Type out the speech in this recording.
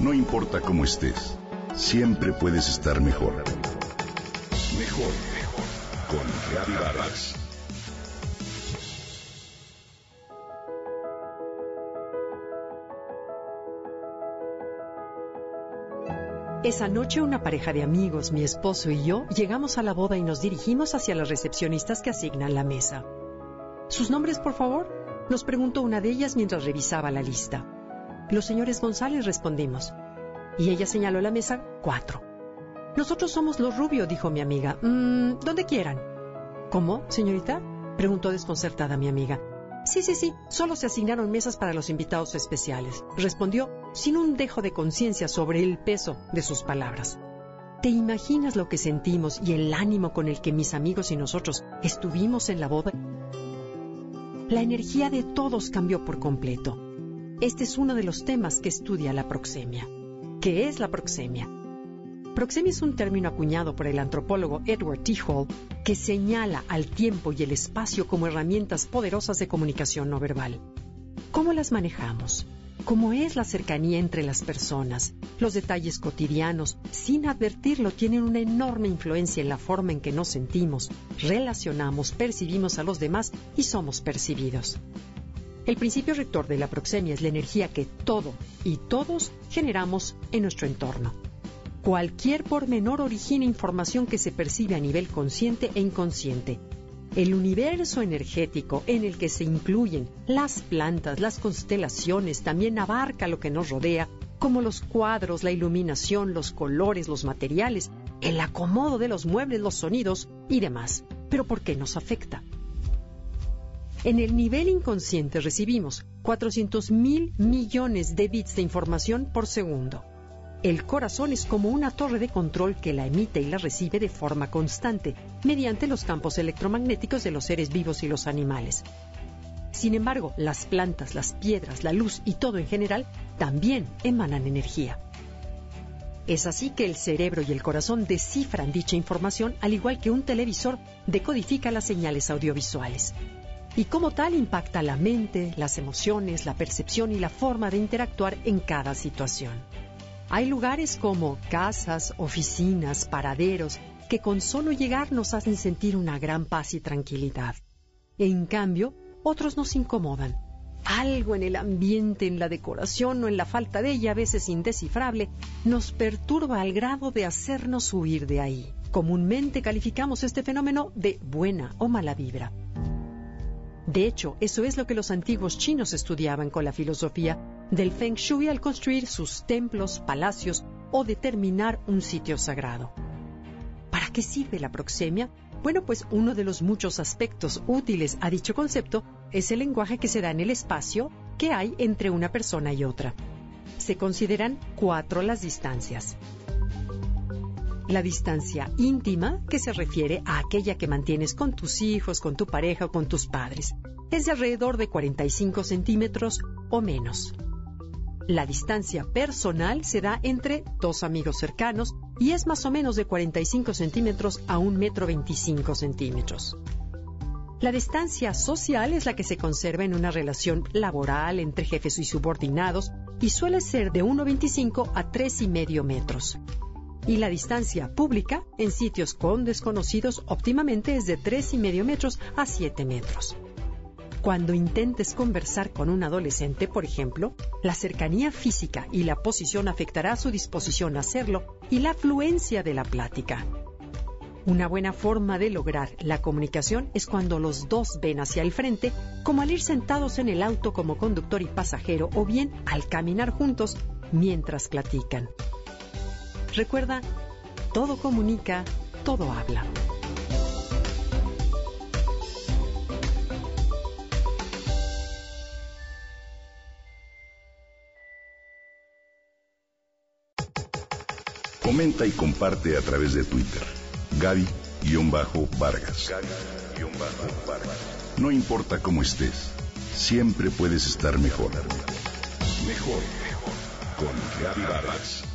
No importa cómo estés, siempre puedes estar mejor. Mejor, mejor. Con Reavivadas. Esa noche una pareja de amigos, mi esposo y yo, llegamos a la boda y nos dirigimos hacia las recepcionistas que asignan la mesa. ¿Sus nombres, por favor? Nos preguntó una de ellas mientras revisaba la lista. Los señores González respondimos. Y ella señaló la mesa cuatro. Nosotros somos los Rubio, dijo mi amiga. Mm, donde quieran. ¿Cómo, señorita? preguntó desconcertada mi amiga. Sí, sí, sí, solo se asignaron mesas para los invitados especiales, respondió sin un dejo de conciencia sobre el peso de sus palabras. ¿Te imaginas lo que sentimos y el ánimo con el que mis amigos y nosotros estuvimos en la boda? La energía de todos cambió por completo. Este es uno de los temas que estudia la proxemia. ¿Qué es la proxemia? Proxemia es un término acuñado por el antropólogo Edward T. Hall que señala al tiempo y el espacio como herramientas poderosas de comunicación no verbal. ¿Cómo las manejamos? ¿Cómo es la cercanía entre las personas? Los detalles cotidianos, sin advertirlo, tienen una enorme influencia en la forma en que nos sentimos, relacionamos, percibimos a los demás y somos percibidos. El principio rector de la proxemia es la energía que todo y todos generamos en nuestro entorno. Cualquier pormenor origina información que se percibe a nivel consciente e inconsciente. El universo energético en el que se incluyen las plantas, las constelaciones, también abarca lo que nos rodea, como los cuadros, la iluminación, los colores, los materiales, el acomodo de los muebles, los sonidos y demás. Pero ¿por qué nos afecta? En el nivel inconsciente recibimos 400 mil millones de bits de información por segundo. El corazón es como una torre de control que la emite y la recibe de forma constante, mediante los campos electromagnéticos de los seres vivos y los animales. Sin embargo, las plantas, las piedras, la luz y todo en general también emanan energía. Es así que el cerebro y el corazón descifran dicha información al igual que un televisor decodifica las señales audiovisuales. Y como tal impacta la mente, las emociones, la percepción y la forma de interactuar en cada situación. Hay lugares como casas, oficinas, paraderos, que con solo llegar nos hacen sentir una gran paz y tranquilidad. En cambio, otros nos incomodan. Algo en el ambiente, en la decoración o en la falta de ella, a veces indescifrable, nos perturba al grado de hacernos huir de ahí. Comúnmente calificamos este fenómeno de buena o mala vibra. De hecho, eso es lo que los antiguos chinos estudiaban con la filosofía del Feng Shui al construir sus templos, palacios o determinar un sitio sagrado. ¿Para qué sirve la proxemia? Bueno, pues uno de los muchos aspectos útiles a dicho concepto es el lenguaje que se da en el espacio que hay entre una persona y otra. Se consideran cuatro las distancias. La distancia íntima, que se refiere a aquella que mantienes con tus hijos, con tu pareja o con tus padres, es de alrededor de 45 centímetros o menos. La distancia personal se da entre dos amigos cercanos y es más o menos de 45 centímetros a un metro 25 centímetros. La distancia social es la que se conserva en una relación laboral entre jefes y subordinados y suele ser de 1,25 a 3,5 metros. Y la distancia pública en sitios con desconocidos óptimamente es de 3,5 metros a 7 metros. Cuando intentes conversar con un adolescente, por ejemplo, la cercanía física y la posición afectará su disposición a hacerlo y la fluencia de la plática. Una buena forma de lograr la comunicación es cuando los dos ven hacia el frente, como al ir sentados en el auto como conductor y pasajero o bien al caminar juntos mientras platican. Recuerda, todo comunica, todo habla. Comenta y comparte a través de Twitter. Gaby-Vargas. No importa cómo estés, siempre puedes estar mejor. Mejor, mejor. Con Gaby Vargas.